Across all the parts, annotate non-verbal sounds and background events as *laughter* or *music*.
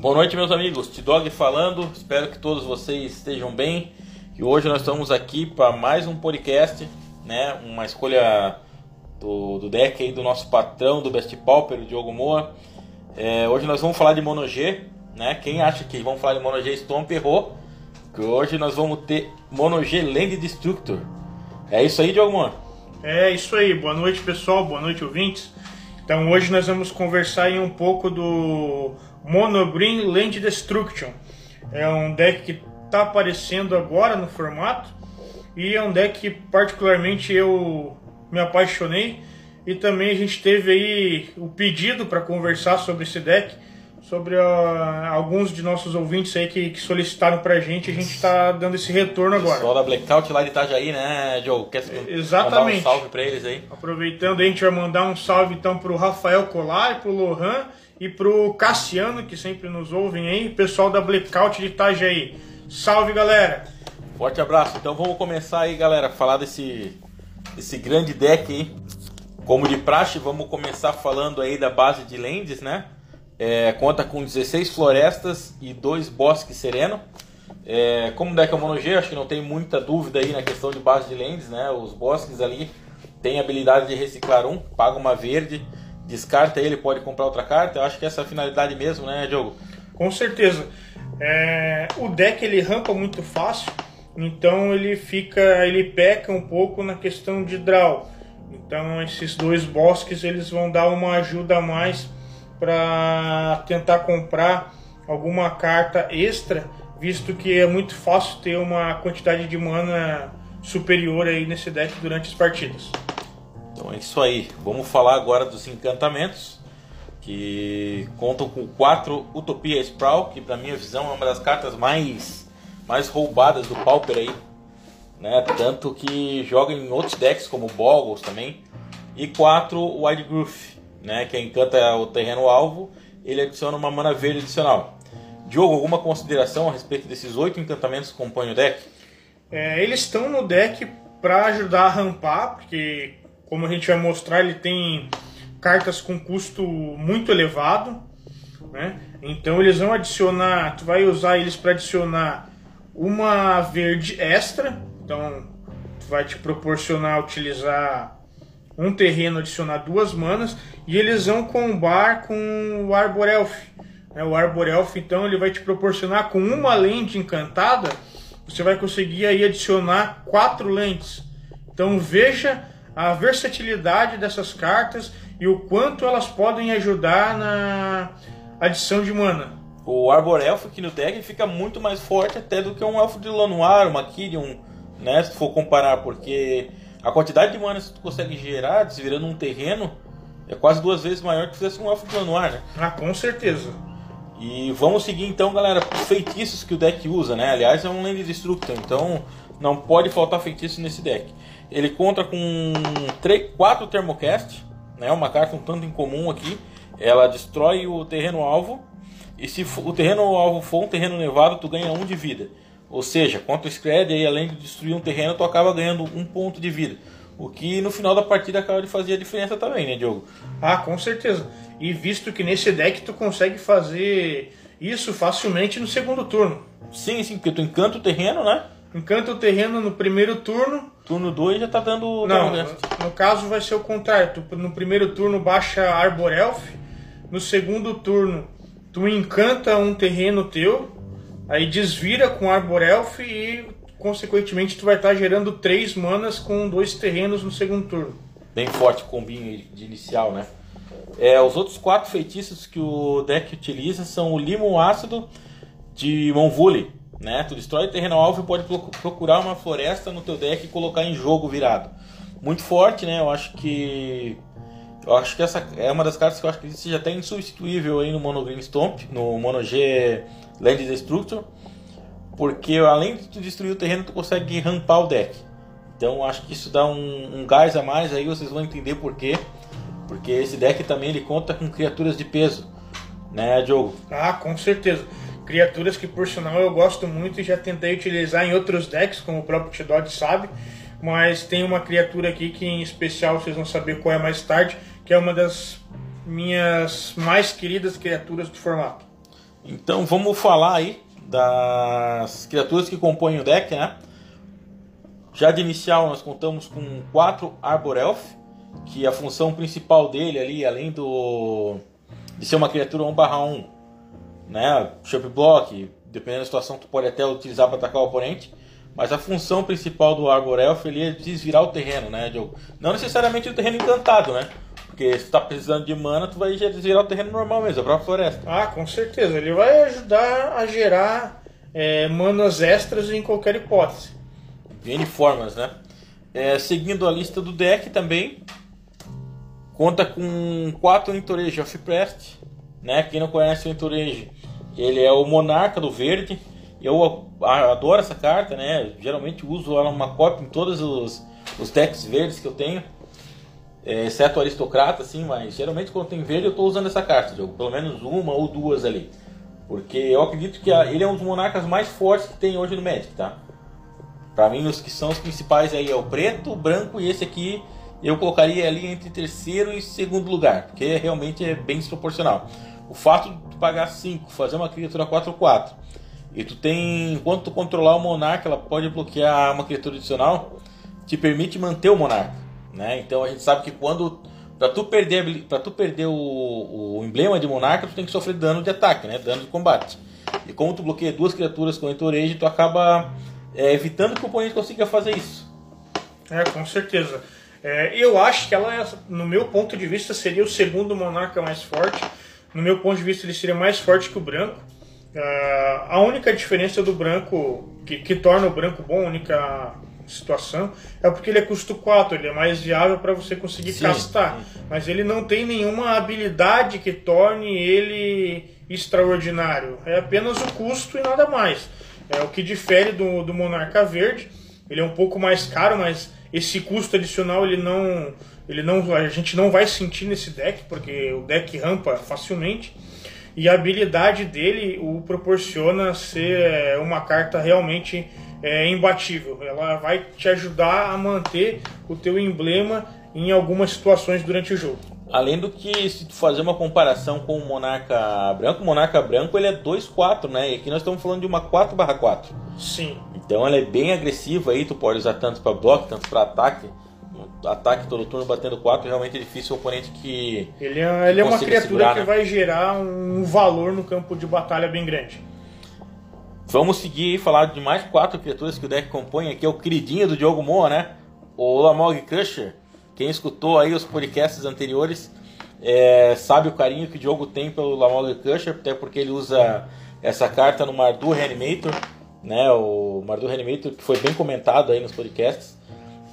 Boa noite, meus amigos. T-Dog falando. Espero que todos vocês estejam bem. E hoje nós estamos aqui para mais um podcast, né? Uma escolha do, do deck aí do nosso patrão do Best Pauper, o Diogo Moa. É, hoje nós vamos falar de Mono G, né? Quem acha que vamos falar de Mono G Stomp errou. Que hoje nós vamos ter Mono G Land Destructor. É isso aí, Diogo Moa? É isso aí. Boa noite, pessoal. Boa noite, ouvintes. Então hoje nós vamos conversar aí um pouco do Mono Green Land Destruction. É um deck que está aparecendo agora no formato e é um deck que particularmente eu me apaixonei e também a gente teve aí o pedido para conversar sobre esse deck sobre alguns de nossos ouvintes aí que, que solicitaram pra gente, a gente está dando esse retorno agora. Pessoal da Blackout lá de Itajaí, né, Joe? Quer Exatamente. mandar um salve pra eles aí? Aproveitando, a gente vai mandar um salve então pro Rafael Colar, pro Lohan e pro Cassiano, que sempre nos ouvem aí, pessoal da Blackout de Itajaí. Salve, galera! Forte abraço. Então vamos começar aí, galera, falar desse, desse grande deck aí. Como de praxe, vamos começar falando aí da base de Lendes, né? É, conta com 16 florestas e dois bosques sereno. É, como deck é Mono G, acho que não tem muita dúvida aí na questão de base de lentes, né? Os bosques ali tem a habilidade de reciclar um, paga uma verde, descarta ele, pode comprar outra carta. Eu acho que essa é a finalidade mesmo, né, Diogo? Com certeza. É, o deck ele rampa muito fácil, então ele fica, ele peca um pouco na questão de draw. Então esses dois bosques eles vão dar uma ajuda a mais para tentar comprar alguma carta extra, visto que é muito fácil ter uma quantidade de mana superior aí nesse deck durante as partidas. Então é isso aí. Vamos falar agora dos encantamentos, que contam com quatro Utopia Sprawl, que para minha visão é uma das cartas mais mais roubadas do Pauper aí, né? Tanto que joga em outros decks como Boggles também. E quatro Wide Groove, né, que encanta o terreno alvo, ele adiciona uma mana verde adicional. Diogo, alguma consideração a respeito desses oito encantamentos que compõem o deck? É, eles estão no deck para ajudar a rampar, porque como a gente vai mostrar, ele tem cartas com custo muito elevado, né? Então eles vão adicionar, tu vai usar eles para adicionar uma verde extra, então tu vai te proporcionar utilizar um terreno adicionar duas manas e eles vão combar com o Arbor Elf. Né? O Arbor Elf então ele vai te proporcionar com uma lente encantada, você vai conseguir aí adicionar quatro lentes. Então veja a versatilidade dessas cartas e o quanto elas podem ajudar na adição de mana. O Arbor Elf aqui no deck fica muito mais forte até do que um Elfo de Lanoir, uma Kyrian, né, se for comparar, porque a quantidade de mana que tu consegue gerar desvirando um terreno é quase duas vezes maior que se fizesse um elfo planuar, né? Ah, com certeza. E vamos seguir então, galera, os feitiços que o deck usa, né? Aliás, é um Land Destructor, então não pode faltar feitiço nesse deck. Ele conta com 3, 4 Thermocast, né? Uma carta um tanto incomum aqui. Ela destrói o terreno alvo. E se o terreno alvo for um terreno nevado, tu ganha 1 um de vida. Ou seja, contra o Scred, aí, além de destruir um terreno, tu acaba ganhando um ponto de vida. O que no final da partida acaba de fazer a diferença também, né, Diogo? Ah, com certeza. E visto que nesse deck tu consegue fazer isso facilmente no segundo turno. Sim, sim, porque tu encanta o terreno, né? Encanta o terreno no primeiro turno. Turno 2 já tá dando. Não, no, no caso vai ser o contrário. Tu, no primeiro turno baixa Arbor Elf. No segundo turno, tu encanta um terreno teu Aí desvira com Arbor Elf e, consequentemente, tu vai estar gerando três manas com dois terrenos no segundo turno. Bem forte combinho de inicial, né? É, os outros quatro feitiços que o deck utiliza são o Limon Ácido de Monvule. Né? Tu destrói terreno alvo e pode procurar uma floresta no teu deck e colocar em jogo virado. Muito forte, né? Eu acho que. Eu acho que essa é uma das cartas que eu acho que seja até insubstituível aí no Mono Green Stomp, no Mono G Land Destructor, porque além de tu destruir o terreno, tu consegue rampar o deck. Então acho que isso dá um, um gás a mais aí, vocês vão entender por quê. Porque esse deck também ele conta com criaturas de peso, né, Diogo? Ah, com certeza. Criaturas que por sinal eu gosto muito e já tentei utilizar em outros decks, como o próprio Tidod sabe. Mas tem uma criatura aqui que em especial vocês vão saber qual é mais tarde, que é uma das minhas mais queridas criaturas do formato. Então vamos falar aí das criaturas que compõem o deck, né? Já de inicial nós contamos com quatro Arbor Elf, que a função principal dele ali, além do de ser uma criatura 1/1, né, Shop Block, dependendo da situação tu pode até utilizar para atacar o oponente, mas a função principal do Arbor Elf ele é desvirar o terreno, né, Diogo? Não necessariamente o terreno encantado, né? Porque se tá precisando de mana, tu vai desvirar o terreno normal mesmo, a própria floresta. Ah, com certeza. Ele vai ajudar a gerar é, manas extras em qualquer hipótese. N formas, né? É, seguindo a lista do deck também, conta com quatro Entourage of Prest, né? Quem não conhece o Entourage, ele é o monarca do verde. Eu adoro essa carta, né? Geralmente uso ela uma cópia em todos os, os decks verdes que eu tenho é, exceto aristocrata, assim, mas geralmente quando tem verde eu estou usando essa carta, pelo menos uma ou duas ali. Porque eu acredito que a, ele é um dos monarcas mais fortes que tem hoje no Magic, tá? Pra mim, os que são os principais aí é o preto, o branco e esse aqui eu colocaria ali entre terceiro e segundo lugar, porque realmente é bem desproporcional. O fato de pagar 5, fazer uma criatura 4-4, e tu tem, enquanto tu controlar o monarca, ela pode bloquear uma criatura adicional, te permite manter o monarca. Né? Então a gente sabe que quando para tu perder para tu perder o, o, emblema de monarca, tu tem que sofrer dano de ataque, né? Dano de combate. E como tu bloqueia duas criaturas com entourage, tu acaba é, evitando que o oponente consiga fazer isso. É, com certeza. É, eu acho que ela, no meu ponto de vista, seria o segundo monarca mais forte. No meu ponto de vista, ele seria mais forte que o branco. Uh, a única diferença do branco, que, que torna o branco bom, a única situação, é porque ele é custo 4, ele é mais viável para você conseguir Sim. castar. Mas ele não tem nenhuma habilidade que torne ele extraordinário. É apenas o custo e nada mais. É o que difere do, do Monarca Verde. Ele é um pouco mais caro, mas esse custo adicional ele não, ele não, a gente não vai sentir nesse deck, porque o deck rampa facilmente. E a habilidade dele o proporciona ser é, uma carta realmente é, imbatível. Ela vai te ajudar a manter o teu emblema em algumas situações durante o jogo. Além do que, se tu fazer uma comparação com o Monarca Branco, o Monarca Branco ele é 2-4, né? E aqui nós estamos falando de uma 4/4. Sim. Então ela é bem agressiva aí, tu pode usar tanto para bloco, tanto para ataque. Ataque todo turno batendo 4, realmente é difícil o oponente que. Ele é, ele é uma criatura segurar, que né? vai gerar um valor no campo de batalha bem grande. Vamos seguir e falar de mais quatro criaturas que o deck compõe. Aqui é o queridinho do Diogo Moa, né? O Lamog Crusher. Quem escutou aí os podcasts anteriores é, sabe o carinho que o Diogo tem pelo Lamog Crusher, até porque ele usa essa carta no Mardu Reanimator, né? O Mardu Reanimator que foi bem comentado aí nos podcasts.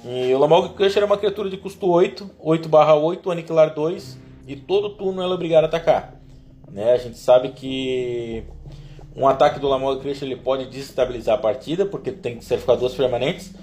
E o Lamog Crusher é uma criatura de custo 8, 8 8, aniquilar 2, e todo turno ela é obrigada a atacar. Né? A gente sabe que um ataque do Lamog Crusher ele pode desestabilizar a partida, porque tem que ficar duas permanentes.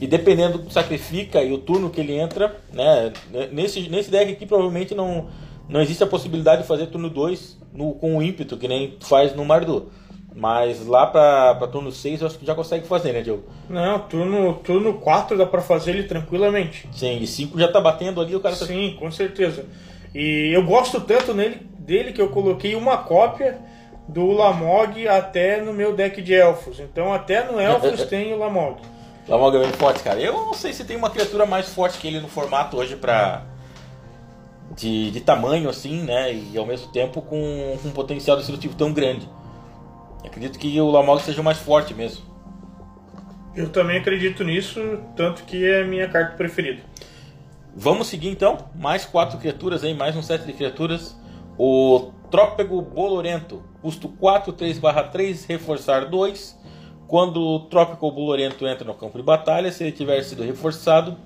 E dependendo do que sacrifica e o turno que ele entra, né, nesse, nesse deck aqui provavelmente não, não existe a possibilidade de fazer turno 2 com o ímpeto, que nem faz no Mardu. Mas lá pra, pra turno 6 eu acho que já consegue fazer, né, Diogo? Não, turno, turno 4 dá pra fazer ele tranquilamente. Sim, e 5 já tá batendo ali, o cara tá... Sim, com certeza. E eu gosto tanto nele, dele que eu coloquei uma cópia do Lamog até no meu deck de elfos. Então até no elfos *laughs* tem o Lamog. Lamog é bem forte, cara. Eu não sei se tem uma criatura mais forte que ele no formato hoje pra. De, de tamanho assim, né? E ao mesmo tempo com, com um potencial destrutivo tão grande. Acredito que o Lamog seja o mais forte mesmo. Eu também acredito nisso, tanto que é a minha carta preferida. Vamos seguir então, mais quatro criaturas aí, mais um set de criaturas. O Trópego Bolorento, custo 4, 3/3, reforçar 2. Quando o Trópico Bolorento entra no campo de batalha, se ele tiver sido reforçado,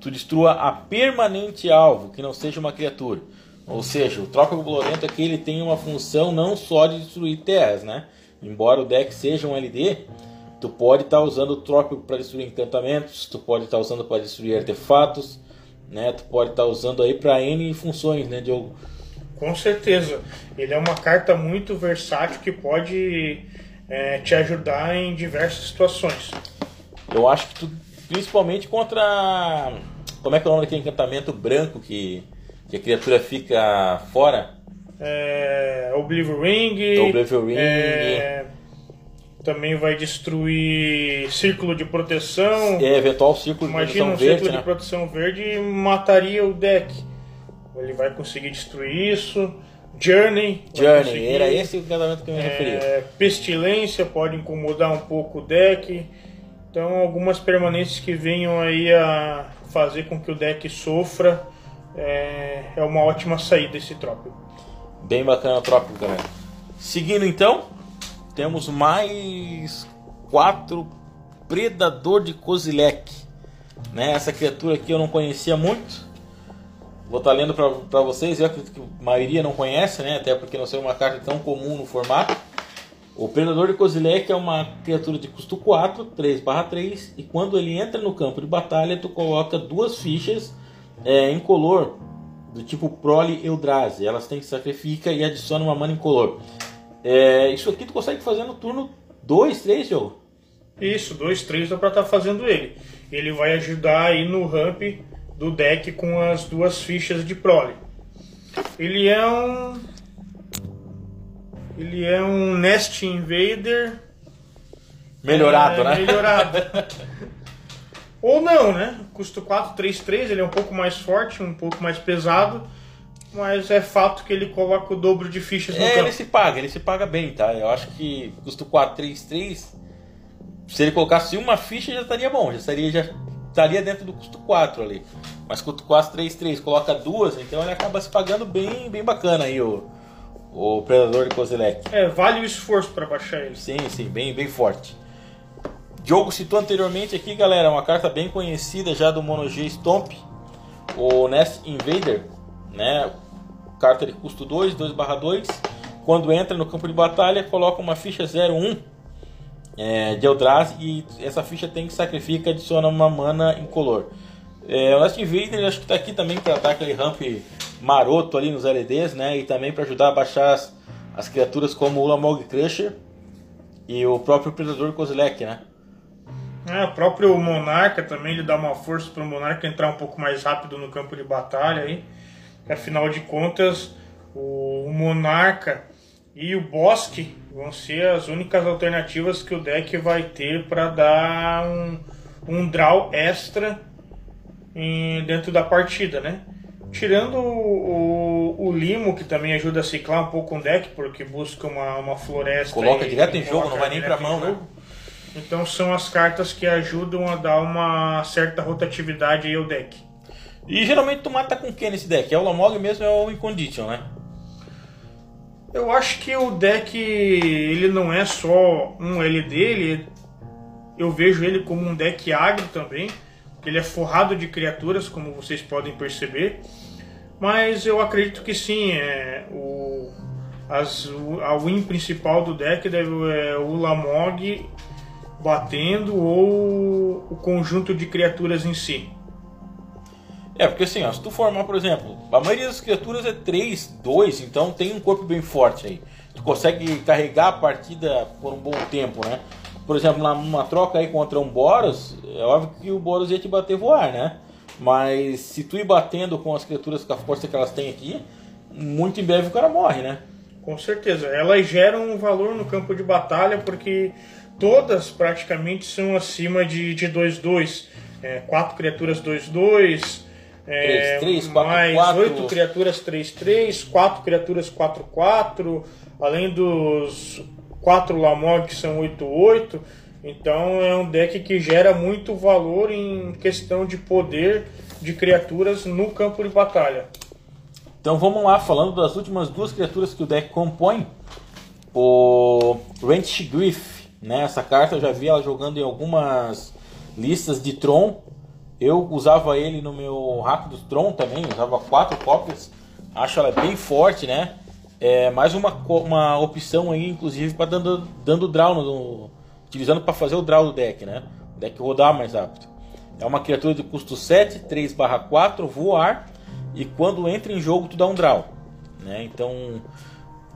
tu destrua a permanente alvo, que não seja uma criatura. Ou seja, o Trópico Bolorento aqui ele tem uma função não só de destruir terras, né? Embora o deck seja um LD, tu pode estar tá usando o Trópico para destruir encantamentos, tu pode estar tá usando para destruir artefatos, né? Tu pode estar tá usando aí para N funções, né, Diogo? Com certeza. Ele é uma carta muito versátil que pode é, te ajudar em diversas situações. Eu acho que tu, principalmente contra. Como é que é o nome daquele encantamento branco que, que a criatura fica fora? é, Oblivion Ring. Oblivion Ring. é, também vai destruir Círculo de Proteção. É, eventual círculo de Imagina proteção um verde, círculo né? de proteção verde e mataria o deck. Ele vai conseguir destruir isso. Journey. Journey, era esse o encantamento que eu me referia. É, pestilência pode incomodar um pouco o deck. Então, algumas permanências que venham aí a fazer com que o deck sofra é, é uma ótima saída esse trópico. Bem bacana a troca, galera. Seguindo então, temos mais quatro Predador de Kozilek. Né? Essa criatura aqui eu não conhecia muito. Vou estar lendo para vocês, eu acredito que a maioria não conhece, né? até porque não é uma carta tão comum no formato. O Predador de Kozilek é uma criatura de custo 4, 3/3, e quando ele entra no campo de batalha, tu coloca duas fichas é, em color do tipo Prole Eldrazi. Elas têm que sacrifica e adiciona uma mana incolor. É, isso aqui tu consegue fazer no turno 2, 3, jogo. Isso, 2, 3 dá pra estar fazendo ele. Ele vai ajudar aí no ramp do deck com as duas fichas de prole. Ele é um. Ele é um Nest Invader. Melhorado, é, né? Melhorado. *laughs* Ou não, né? Custo 4, 3, 3. Ele é um pouco mais forte, um pouco mais pesado. Mas é fato que ele coloca o dobro de fichas no É, campo. ele se paga, ele se paga bem, tá? Eu acho que custo 4, 3, 3. Se ele colocasse uma ficha já estaria bom, já estaria, já estaria dentro do custo 4 ali. Mas custo 4, 3, 3, coloca duas, então ele acaba se pagando bem, bem bacana aí o, o Predador de Kozilek. É, vale o esforço para baixar ele. Sim, sim, bem, bem forte. Diogo citou anteriormente aqui, galera, uma carta bem conhecida já do Mono G Stomp, o Nest Invader, né? Carta de custo 2, 2/2. Quando entra no campo de batalha, coloca uma ficha 01 é, de Eldrazi e essa ficha tem que sacrificar e adiciona uma mana incolor. É, o Nest Invader acho que está aqui também para dar aquele ramp maroto ali nos LEDs, né? E também para ajudar a baixar as, as criaturas como o Lamog Crusher e o próprio Predador Kozilek, né? É, o próprio Monarca também ele dá uma força para o Monarca entrar um pouco mais rápido no campo de batalha aí. Afinal de contas, o Monarca e o Bosque vão ser as únicas alternativas que o deck vai ter para dar um, um draw extra em- dentro da partida, né? Tirando o, o, o Limo, que também ajuda a ciclar um pouco o deck, porque busca uma, uma floresta. Coloca e- direto em jogo, não vai nem em mão, né? Então são as cartas que ajudam a dar uma certa rotatividade ao deck. E geralmente tu mata com quem nesse deck? É o Lamog mesmo é o Incondition, né? Eu acho que o deck ele não é só um LD, ele, eu vejo ele como um deck agro também, ele é forrado de criaturas, como vocês podem perceber. Mas eu acredito que sim, é, o, as, a win principal do deck deve é o Lamog batendo ou o conjunto de criaturas em si. É, porque assim, ó, se tu formar, por exemplo, a maioria das criaturas é 3, 2, então tem um corpo bem forte aí. Tu consegue carregar a partida por um bom tempo, né? Por exemplo, numa troca aí contra um Boros, é óbvio que o Boros ia te bater voar, né? Mas se tu ir batendo com as criaturas com a força que elas têm aqui, muito em breve o cara morre, né? Com certeza. Elas geram um valor no campo de batalha porque todas praticamente são acima de 2-2. É, quatro criaturas 2-2. É, 3-3, 4-4. mais oito criaturas 3-3, quatro criaturas 4-4, além dos quatro Lamog que são 8-8. Então é um deck que gera muito valor em questão de poder de criaturas no campo de batalha. Então vamos lá, falando das últimas duas criaturas que o deck compõe. O Wrench Griff, né? Essa carta eu já vi ela jogando em algumas listas de Tron. Eu usava ele no meu hack do Tron também, usava quatro cópias. Acho ela bem forte, né? É mais uma, uma opção aí, inclusive, para dando, dando draw, no, utilizando para fazer o draw do deck, né? O deck rodar mais rápido. É uma criatura de custo 7, 3/4, voar. E quando entra em jogo, tu dá um draw. Né? Então,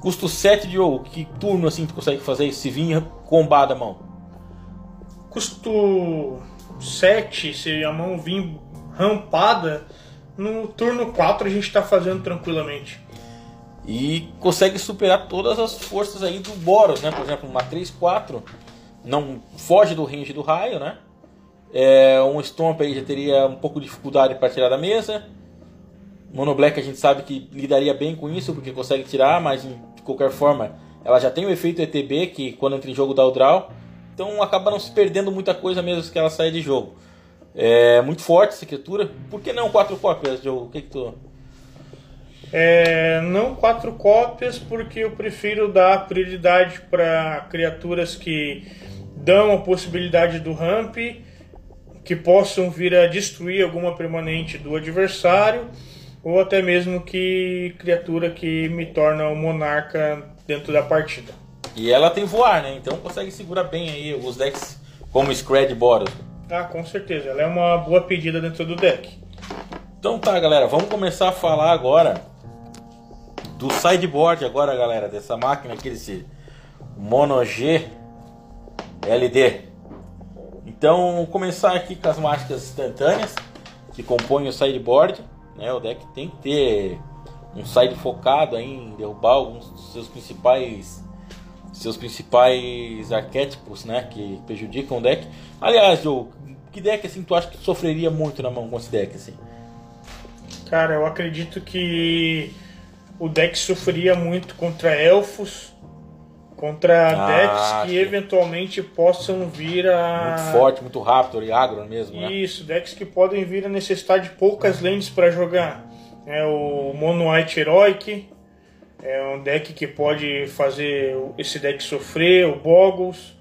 custo 7 de jogo. Que turno assim tu consegue fazer? Se vir combada a mão? custo 7, se a mão vir rampada, no turno 4 a gente está fazendo tranquilamente. e consegue superar todas as forças aí do Boros, né? Por exemplo, uma 3-4 não foge do range do raio, né? É, um Stomp aí já teria um pouco de dificuldade para tirar da mesa. Mono Black a gente sabe que lidaria bem com isso, porque consegue tirar, mas de qualquer forma ela já tem o efeito ETB, que quando entra em jogo dá o draw. Então acaba não se perdendo muita coisa mesmo que ela saia de jogo. É muito forte essa criatura. Por que não quatro cópias, Joe? O que, que tu. É, não quatro cópias, porque eu prefiro dar prioridade para criaturas que dão a possibilidade do ramp, que possam vir a destruir alguma permanente do adversário, ou até mesmo que criatura que me torna o um monarca dentro da partida. E ela tem voar, né? Então consegue segurar bem aí os decks como Scred Boros. Ah, com certeza. Ela é uma boa pedida dentro do deck. Então tá, galera. Vamos começar a falar agora do sideboard agora, galera. Dessa máquina aqui, desse Mono G LD. Então, começar aqui com as mágicas instantâneas que compõem o sideboard. Né? O deck tem que ter um side focado em derrubar alguns dos seus principais seus principais arquétipos, né, que prejudicam o deck. Aliás, Joe, que deck assim tu acha que sofreria muito na mão com esse deck assim? Cara, eu acredito que o deck sofreria muito contra elfos, contra ah, decks que, eventualmente possam vir a. Muito forte, muito rápido e agro mesmo. Né? Isso, decks que podem vir a necessitar de poucas lentes para jogar. É o Mono White Heroic, é um deck que pode fazer esse deck sofrer, o Boggles.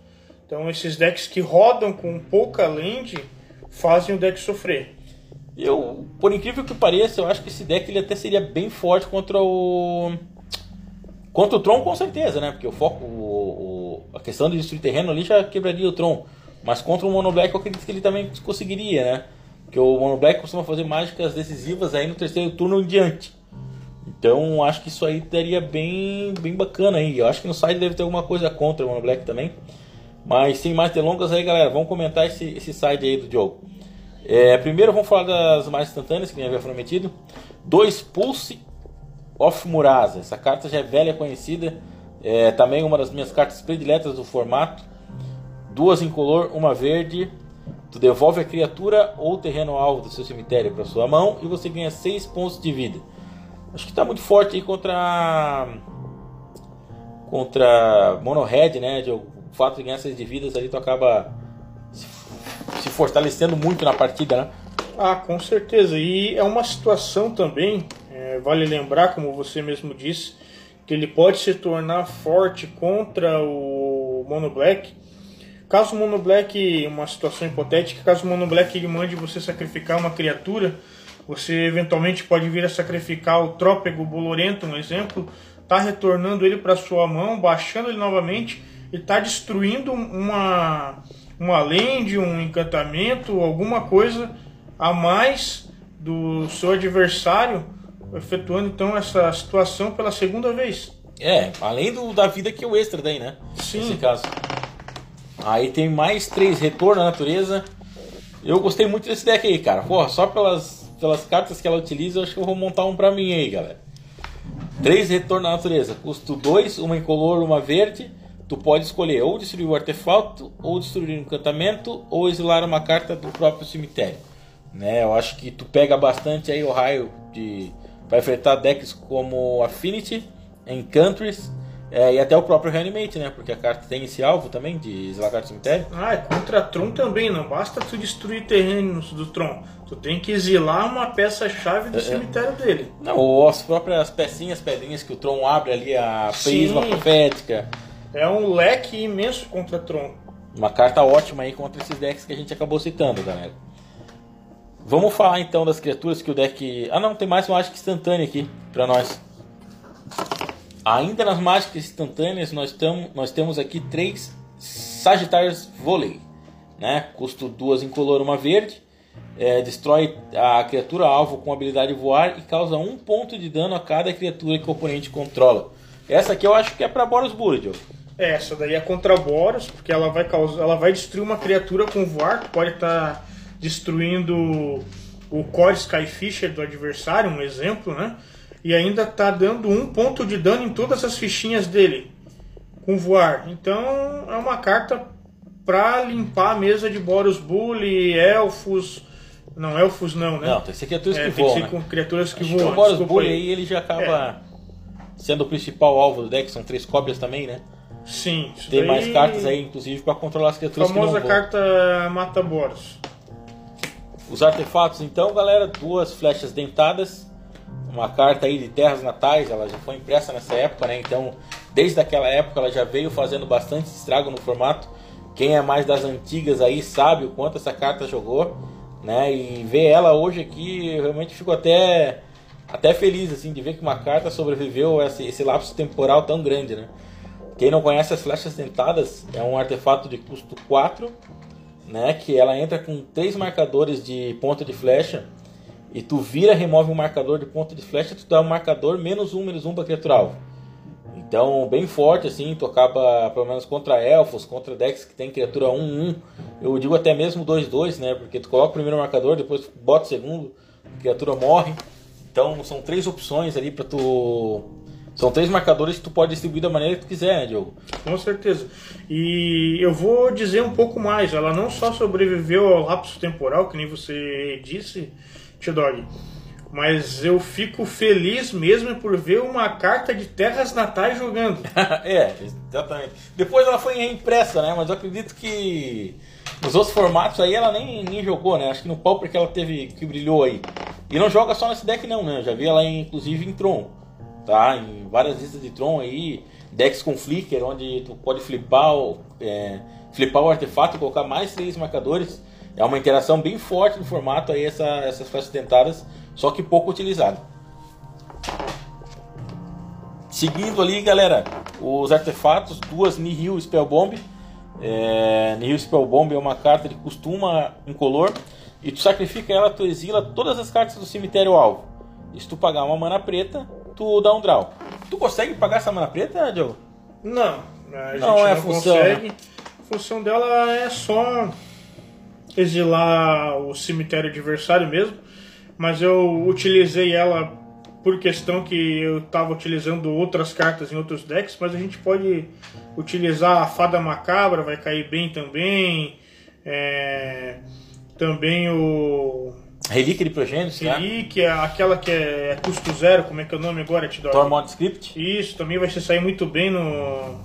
Então esses decks que rodam com pouca land fazem o deck sofrer. Eu, por incrível que pareça, eu acho que esse deck ele até seria bem forte contra o contra o Tron com certeza, né? Porque o foco, o, o, a questão de destruir terreno ali já quebraria o Tron. Mas contra o Mono Black eu acredito que ele também conseguiria, né? Porque o Mono Black costuma fazer mágicas decisivas aí no terceiro turno em diante. Então acho que isso aí daria bem, bem bacana aí. Eu acho que no site deve ter alguma coisa contra o Mono Black também. Mas sem mais delongas aí, galera, vamos comentar esse, esse side aí do jogo. É, primeiro vamos falar das mais instantâneas que nem havia prometido. Dois Pulse of Murasa. Essa carta já é velha conhecida. É também uma das minhas cartas prediletas do formato. Duas incolor, uma verde. Tu devolve a criatura ou terreno alvo do seu cemitério para sua mão e você ganha 6 pontos de vida. Acho que está muito forte aí contra contra Mono Red, né? De, o fato de ganhar essas de vidas ali, tu acaba se fortalecendo muito na partida, né? Ah, com certeza. E é uma situação também, é, vale lembrar, como você mesmo disse, que ele pode se tornar forte contra o Mono Black. Caso o Mono Black, uma situação hipotética, caso o Mono Black mande você sacrificar uma criatura, você eventualmente pode vir a sacrificar o Trópego Bolorento, um exemplo, tá retornando ele para sua mão, baixando ele novamente e está destruindo uma, uma land, um encantamento, alguma coisa a mais do seu adversário, efetuando então essa situação pela segunda vez. É, além do, da vida que é o extra daí, né? Sim. Nesse caso. Aí tem mais três retorno à natureza. Eu gostei muito desse deck aí, cara. Porra, só pelas, pelas cartas que ela utiliza, eu acho que eu vou montar um pra mim aí, galera. Três retorno à natureza. Custo 2, uma incolor, uma verde tu pode escolher ou destruir o artefato, ou destruir o encantamento, ou exilar uma carta do próprio cemitério. Né? Eu acho que tu pega bastante aí o raio de para enfrentar decks como Affinity, Encounters é, e até o próprio Reanimate, né? Porque a carta tem esse alvo também de carta do cemitério. Ah, é contra Tron também, não basta tu destruir terrenos do Tron. Tu tem que exilar uma peça-chave do é, é. cemitério dele. Não, as próprias pecinhas, pedrinhas que o Tron abre ali, a prisma profética. É um leque imenso contra Tron. Uma carta ótima aí contra esses decks que a gente acabou citando, galera. Vamos falar então das criaturas que o deck. Ah, não, tem mais mágica instantânea aqui para nós. Ainda nas mágicas instantâneas, nós, tam, nós temos aqui três Sagittarius Volley. Né? Custo duas incolor, uma verde. É, destrói a criatura alvo com habilidade voar e causa um ponto de dano a cada criatura que o oponente controla. Essa aqui eu acho que é para Boros Bullet. É, essa daí é contra Boros, porque ela vai causar, ela vai destruir uma criatura com voar, que pode estar tá destruindo o Core Skyfisher do adversário, um exemplo, né? E ainda tá dando um ponto de dano em todas as fichinhas dele com voar. Então é uma carta para limpar a mesa de Boros Bully, Elfos. Não, Elfos não, né? Não, tem que ser criaturas É, que tem voam. que ser né? com criaturas que Acho voam. que o Boros Bully aí. ele já acaba sendo o principal alvo do deck, são três cópias também, né? Sim, Tem mais cartas aí, inclusive, para controlar as criaturas Famosa que voam. carta Mata Boros. Os artefatos, então, galera, duas flechas dentadas, uma carta aí de terras natais, ela já foi impressa nessa época, né? Então, desde aquela época ela já veio fazendo bastante estrago no formato. Quem é mais das antigas aí sabe o quanto essa carta jogou, né? E ver ela hoje aqui, eu realmente fico até até feliz assim de ver que uma carta sobreviveu esse, esse lapso temporal tão grande, né? Quem não conhece as flechas dentadas, é um artefato de custo 4, né? Que ela entra com três marcadores de ponta de flecha e tu vira, remove um marcador de ponta de flecha, tu dá um marcador menos um, menos um para criatura alvo. Então, bem forte assim, tu acaba pelo menos contra elfos, contra decks que tem criatura 1-1. Eu digo até mesmo 2-2, né? Porque tu coloca o primeiro marcador, depois bota o segundo, a criatura morre. Então, são três opções ali para tu são três marcadores que tu pode distribuir da maneira que tu quiser, né, Diogo? Com certeza. E eu vou dizer um pouco mais. Ela não só sobreviveu ao lapso temporal, que nem você disse, T-Dog, mas eu fico feliz mesmo por ver uma carta de terras natais jogando. *laughs* é, exatamente. Depois ela foi reimpressa, né? Mas eu acredito que nos outros formatos aí ela nem, nem jogou, né? Acho que no Pauper que ela teve, que brilhou aí. E não joga só nesse deck não, né? Eu já vi ela inclusive em Tron, tá? Em várias listas de Tron aí, decks com flicker, onde tu pode flipar é, flipar o artefato e colocar mais três marcadores. É uma interação bem forte no formato aí, essa, essas flechas dentadas, só que pouco utilizada. Seguindo ali, galera, os artefatos, duas Nihil Spellbomb. É, Nihil Spellbomb é uma carta de costuma incolor. E tu sacrifica ela, tu exila todas as cartas do cemitério alvo. E se tu pagar uma mana preta, tu dá um draw. Tu consegue pagar essa mana preta, Diogo? Não, a gente Não não, é a função, consegue. A função dela é só exilar o cemitério adversário mesmo. Mas eu utilizei ela por questão que eu estava utilizando outras cartas em outros decks, mas a gente pode utilizar a Fada Macabra, vai cair bem também. É, também o Relíquia de Progênitos, tá? Relíquia, aquela que é custo zero, como é que é o nome agora? Tormod Script. isso, também vai se sair muito bem no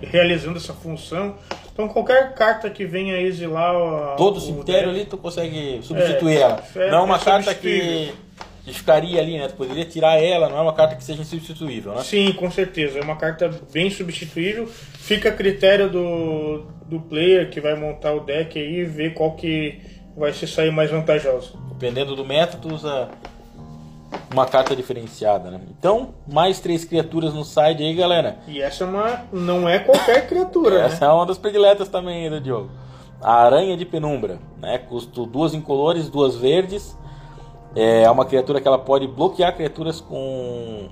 realizando essa função. Então qualquer carta que venha exilar a- Todo o cemitério ali tu consegue substituir É, ela. é- não é uma é carta que, que ficaria ali, né? Tu poderia tirar ela, não é uma carta que seja insubstituível, né? Sim, com certeza. É uma carta bem substituível. Fica a critério do, do player que vai montar o deck aí e ver qual que vai se sair mais vantajosa. Dependendo do método, tu usa uma carta diferenciada, né? Então, mais três criaturas no side aí, galera. E essa é uma, não é qualquer criatura, Essa né? é uma das prediletas também aí do Diogo. A Aranha de Penumbra, né? Custo duas incolores, duas verdes. É uma criatura que ela pode bloquear criaturas com.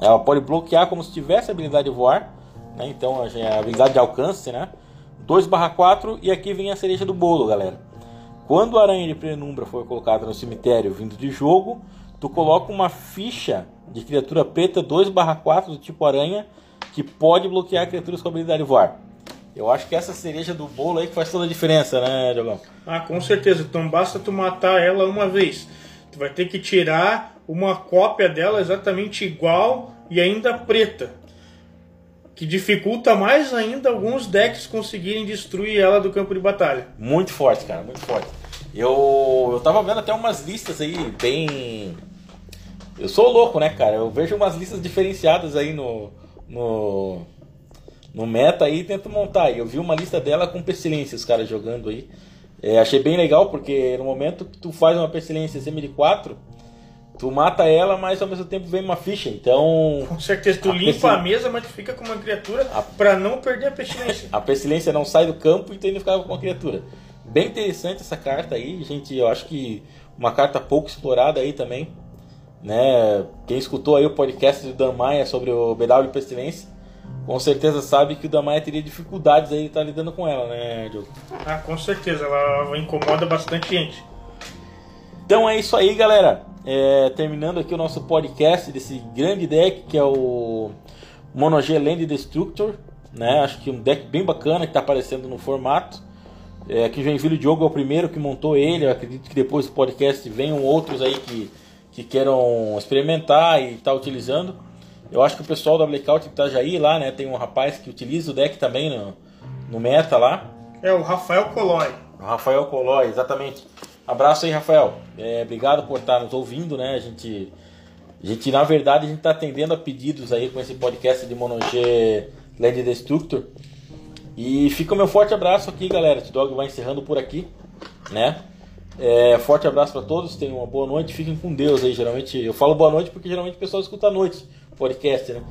Ela pode bloquear como se tivesse a habilidade de voar. Né? Então é a habilidade de alcance, né? 2/4 e aqui vem a cereja do bolo, galera. Quando a aranha de penumbra for colocada no cemitério vindo de jogo, tu coloca uma ficha de criatura preta 2/4 do tipo aranha que pode bloquear criaturas com habilidade de voar. Eu acho que essa cereja do bolo aí que faz toda a diferença, né, Diogão? Ah, com certeza. Então basta tu matar ela uma vez. Tu vai ter que tirar uma cópia dela exatamente igual e ainda preta. Que dificulta mais ainda alguns decks conseguirem destruir ela do campo de batalha. Muito forte, cara, muito forte. Eu, eu tava vendo até umas listas aí bem. Eu sou louco, né, cara? Eu vejo umas listas diferenciadas aí no. no, no meta aí e tento montar. Eu vi uma lista dela com pestilência, os caras jogando aí. É, achei bem legal porque no momento que tu faz uma pestilência semi de 4, tu mata ela, mas ao mesmo tempo vem uma ficha. Então Com certeza, tu A limpa pestil- a mesa, mas tu fica com uma criatura A- pra não perder a pestilência. *laughs* a pestilência não sai do campo e tu ainda ficava com a criatura. Bem interessante essa carta aí, gente. Eu acho que uma carta pouco explorada aí também. Né? Quem escutou aí o podcast do Dan Maia sobre o BW Pestilência, com certeza sabe que o Dan Maia teria dificuldades aí de estar lidando com ela, né, Diogo? ah, com certeza, ela incomoda bastante gente. Então é isso aí, galera. É, terminando aqui o nosso podcast desse grande deck que é o Mono G Land Destructor. Né? Acho que um deck bem bacana que está aparecendo no formato. É, aqui em o Diogo é o primeiro que montou ele. Eu acredito que depois do podcast venham outros aí que, que queiram experimentar e estar tá utilizando. Eu acho que o pessoal da Blackout Itajaí lá, né? Tem um rapaz que utiliza o deck também no, no meta lá. É o Rafael Colói. O Rafael Colói, exatamente. Abraço aí, Rafael. É, obrigado por estar nos ouvindo, né? A gente, a gente, na verdade, a gente está atendendo a pedidos aí com esse podcast de Monogê Land Destructor. E fica o meu forte abraço aqui, galera. O Dog vai encerrando por aqui, né? É, forte abraço para todos, tenham uma boa noite, fiquem com Deus aí. Geralmente eu falo boa noite porque geralmente o pessoal escuta à noite podcast, né?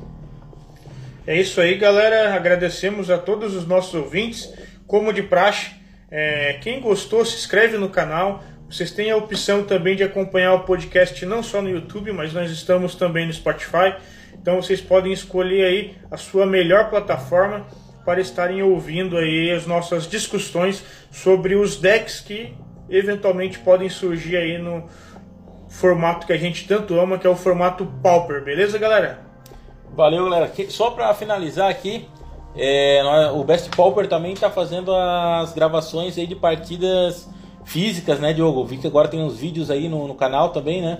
É isso aí, galera. Agradecemos a todos os nossos ouvintes. Como de praxe, é, quem gostou, se inscreve no canal. Vocês têm a opção também de acompanhar o podcast não só no YouTube, mas nós estamos também no Spotify. Então vocês podem escolher aí a sua melhor plataforma para estarem ouvindo aí as nossas discussões sobre os decks que eventualmente podem surgir aí no formato que a gente tanto ama, que é o formato Pauper, beleza, galera? Valeu, galera. Só para finalizar aqui, é, o Best Pauper também está fazendo as gravações aí de partidas físicas, né, Diogo? Vi que agora tem uns vídeos aí no, no canal também, né?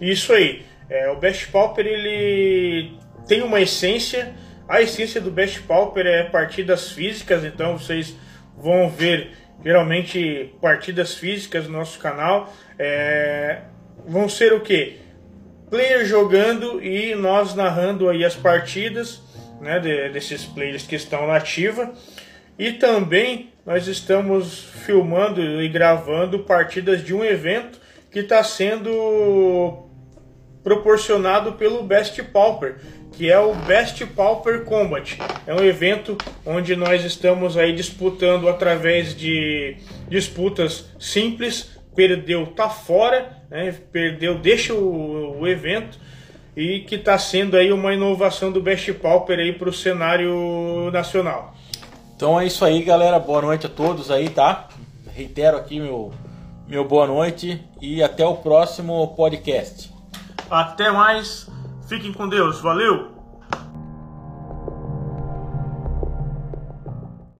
Isso aí. É, o Best Pauper ele tem uma essência. A essência do Best Pauper é partidas físicas, então vocês vão ver geralmente partidas físicas no nosso canal. É, vão ser o que? Player jogando e nós narrando aí as partidas né, de, desses players que estão na ativa. E também nós estamos filmando e gravando partidas de um evento que está sendo proporcionado pelo Best Pauper, que é o Best Pauper Combat. É um evento onde nós estamos aí disputando através de disputas simples. Perdeu, tá fora, né? perdeu, deixa o, o evento e que está sendo aí uma inovação do Best Pauper aí para o cenário nacional. Então é isso aí, galera. Boa noite a todos aí, tá? Reitero aqui meu, meu boa noite e até o próximo podcast. Até mais. Fiquem com Deus. Valeu!